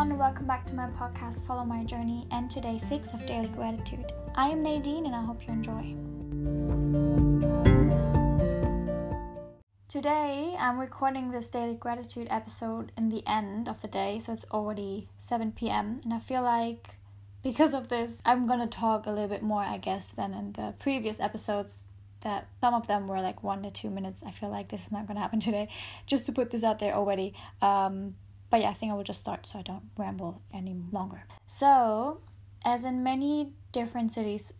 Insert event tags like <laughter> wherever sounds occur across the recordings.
everyone, welcome back to my podcast, Follow My Journey, and today six of Daily Gratitude. I am Nadine and I hope you enjoy. Today, I'm recording this Daily Gratitude episode in the end of the day, so it's already 7 pm, and I feel like because of this, I'm gonna talk a little bit more, I guess, than in the previous episodes. That some of them were like one to two minutes. I feel like this is not gonna happen <laughs> today. Just to put this out there already. Um, but yeah, I think I will just start so I don't ramble any longer. So, as in many different cities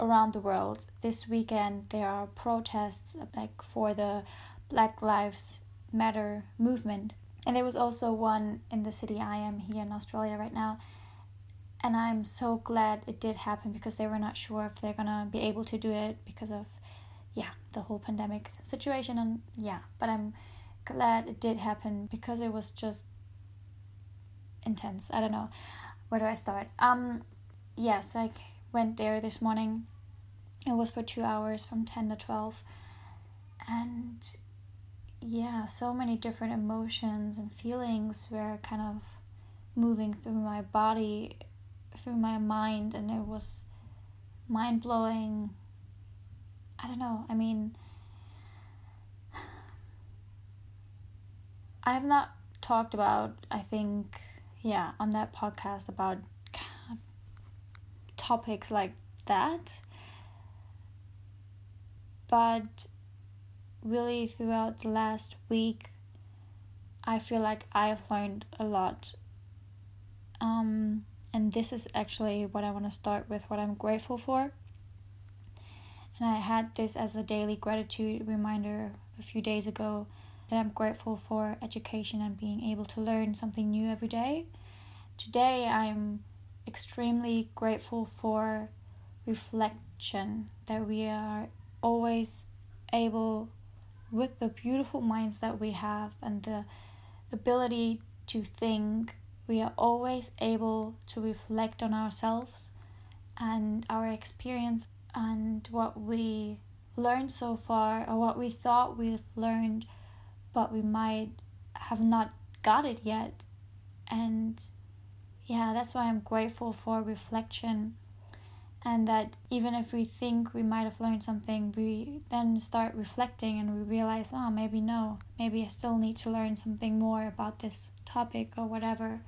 around the world, this weekend there are protests like for the Black Lives Matter movement. And there was also one in the city I am here in Australia right now. And I'm so glad it did happen because they were not sure if they're gonna be able to do it because of, yeah, the whole pandemic situation. And yeah, but I'm glad it did happen because it was just intense. I don't know. Where do I start? Um, yeah, so I went there this morning. It was for two hours from 10 to 12. And yeah, so many different emotions and feelings were kind of moving through my body, through my mind, and it was mind blowing. I don't know. I mean, <sighs> I have not talked about, I think, yeah, on that podcast about topics like that. But really, throughout the last week, I feel like I've learned a lot. Um, and this is actually what I want to start with what I'm grateful for. And I had this as a daily gratitude reminder a few days ago that I'm grateful for education and being able to learn something new every day. Today, I'm extremely grateful for reflection, that we are always able, with the beautiful minds that we have and the ability to think, we are always able to reflect on ourselves and our experience and what we learned so far or what we thought we've learned but we might have not got it yet. And yeah, that's why I'm grateful for reflection. And that even if we think we might have learned something, we then start reflecting and we realize, oh, maybe no, maybe I still need to learn something more about this topic or whatever.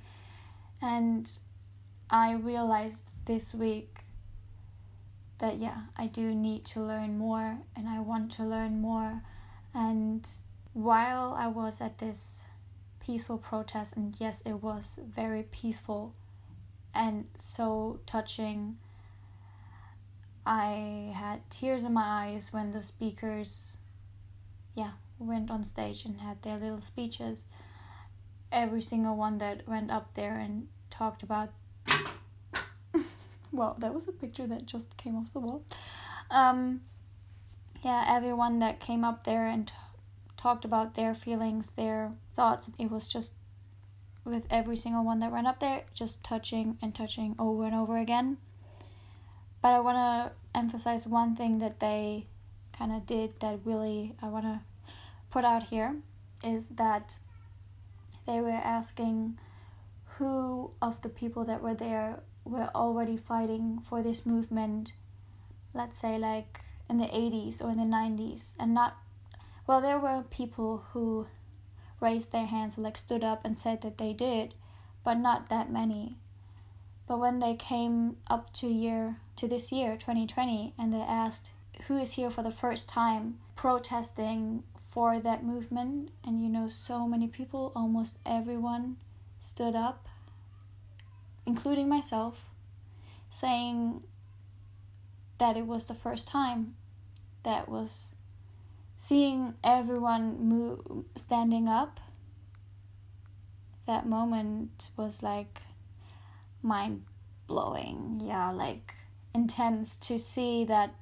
And I realized this week that, yeah, I do need to learn more and I want to learn more. And while I was at this peaceful protest, and yes, it was very peaceful and so touching, I had tears in my eyes when the speakers, yeah, went on stage and had their little speeches. Every single one that went up there and talked about. <laughs> well, that was a picture that just came off the wall. Um, yeah, everyone that came up there and talked about their feelings, their thoughts. It was just with every single one that ran up there, just touching and touching over and over again. But I want to emphasize one thing that they kind of did that really I want to put out here is that they were asking who of the people that were there were already fighting for this movement, let's say like in the 80s or in the 90s, and not well, there were people who raised their hands like stood up and said that they did, but not that many. But when they came up to year to this year, 2020, and they asked who is here for the first time protesting for that movement, and you know, so many people, almost everyone stood up, including myself, saying that it was the first time that was seeing everyone move, standing up, that moment was like mind blowing. Yeah, like intense to see that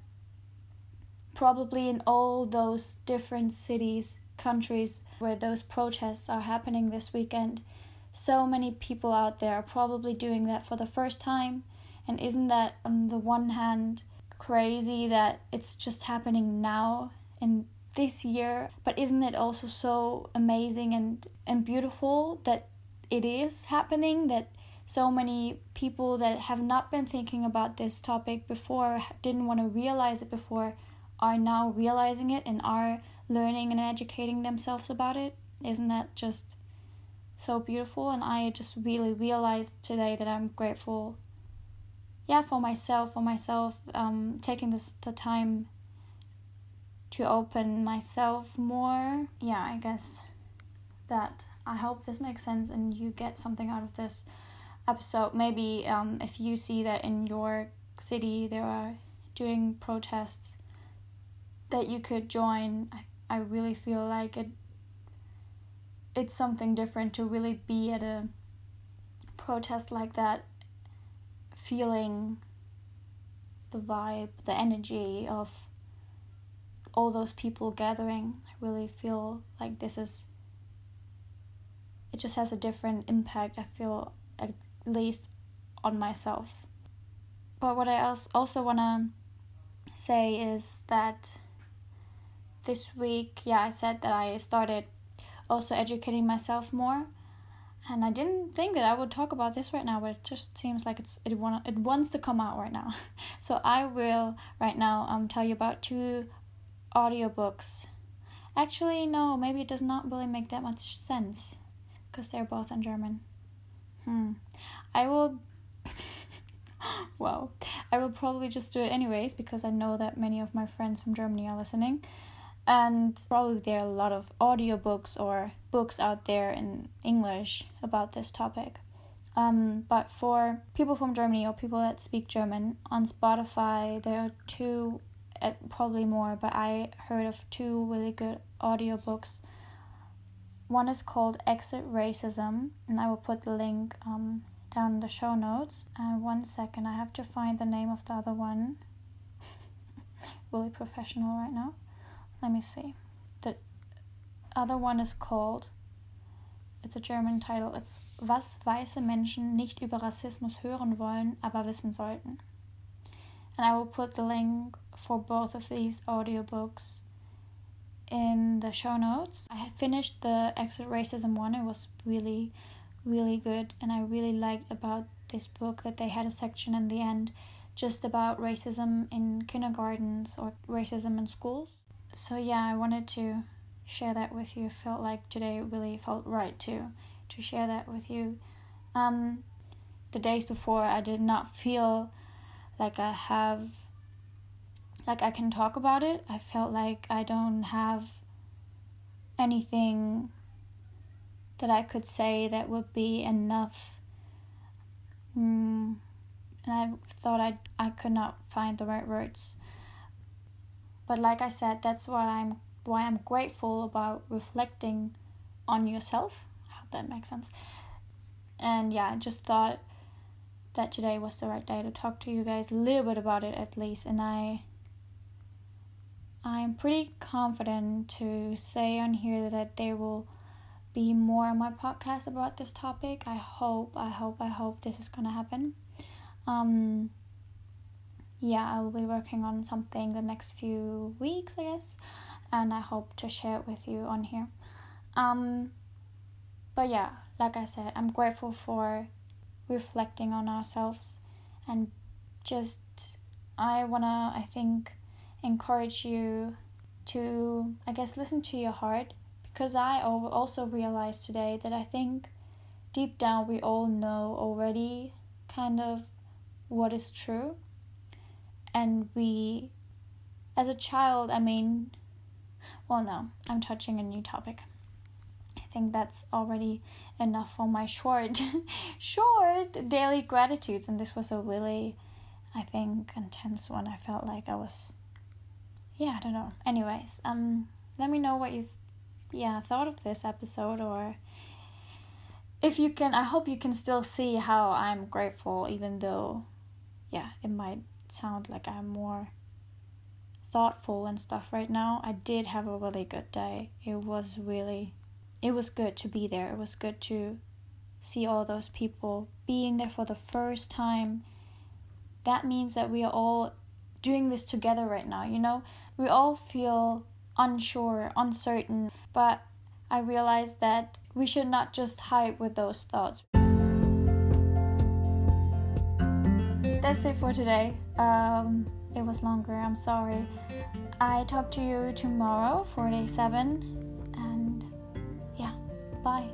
probably in all those different cities, countries where those protests are happening this weekend, so many people out there are probably doing that for the first time. And isn't that, on the one hand, crazy that it's just happening now in this year but isn't it also so amazing and and beautiful that it is happening that so many people that have not been thinking about this topic before, didn't want to realize it before, are now realizing it and are learning and educating themselves about it. Isn't that just so beautiful? And I just really realized today that I'm grateful, yeah, for myself, for myself, um, taking this the time to open myself more. Yeah, I guess that I hope this makes sense and you get something out of this episode. Maybe um, if you see that in your city there are doing protests that you could join. I, I really feel like it it's something different to really be at a protest like that feeling the vibe, the energy of all those people gathering. I really feel like this is it just has a different impact. I feel at least on myself. But what I also want to say is that this week, yeah, I said that I started also educating myself more. And I didn't think that I would talk about this right now, but it just seems like it's it want it wants to come out right now. <laughs> so I will right now um tell you about two audiobooks. Actually, no, maybe it does not really make that much sense because they're both in German. Hmm. I will. <laughs> well, I will probably just do it anyways because I know that many of my friends from Germany are listening. And probably there are a lot of audiobooks or books out there in English about this topic. Um, but for people from Germany or people that speak German, on Spotify there are two, uh, probably more, but I heard of two really good audiobooks one is called Exit Racism, and I will put the link um, down in the show notes. Uh, one second, I have to find the name of the other one. <laughs> really professional right now. Let me see. The other one is called, it's a German title, it's Was weiße Menschen nicht über Rassismus hören wollen, aber wissen sollten. And I will put the link for both of these audiobooks in the show notes. I finished the Exit Racism one. It was really, really good, and I really liked about this book that they had a section in the end just about racism in kindergartens or racism in schools. So yeah, I wanted to share that with you. Felt like today really felt right to to share that with you. Um, the days before, I did not feel like I have like I can talk about it. I felt like I don't have anything that I could say that would be enough. Mm, and I thought I I could not find the right words. But like I said, that's why I'm why I'm grateful about reflecting on yourself. I hope that makes sense. And yeah, I just thought that today was the right day to talk to you guys a little bit about it at least and I I'm pretty confident to say on here that there will be more on my podcast about this topic. I hope, I hope, I hope this is gonna happen. Um, yeah, I will be working on something the next few weeks, I guess, and I hope to share it with you on here. Um, but yeah, like I said, I'm grateful for reflecting on ourselves and just I wanna I think encourage you to, I guess, listen to your heart because I also realized today that I think deep down we all know already kind of what is true. And we, as a child, I mean, well, no, I'm touching a new topic. I think that's already enough for my short, <laughs> short daily gratitudes. And this was a really, I think, intense one. I felt like I was yeah, I don't know. Anyways, um, let me know what you, th- yeah, thought of this episode, or if you can. I hope you can still see how I'm grateful, even though, yeah, it might sound like I'm more thoughtful and stuff right now. I did have a really good day. It was really, it was good to be there. It was good to see all those people being there for the first time. That means that we are all doing this together right now, you know? We all feel unsure, uncertain, but I realize that we should not just hide with those thoughts. that's it for today. Um, it was longer. I'm sorry. I talk to you tomorrow for day seven, and yeah, bye.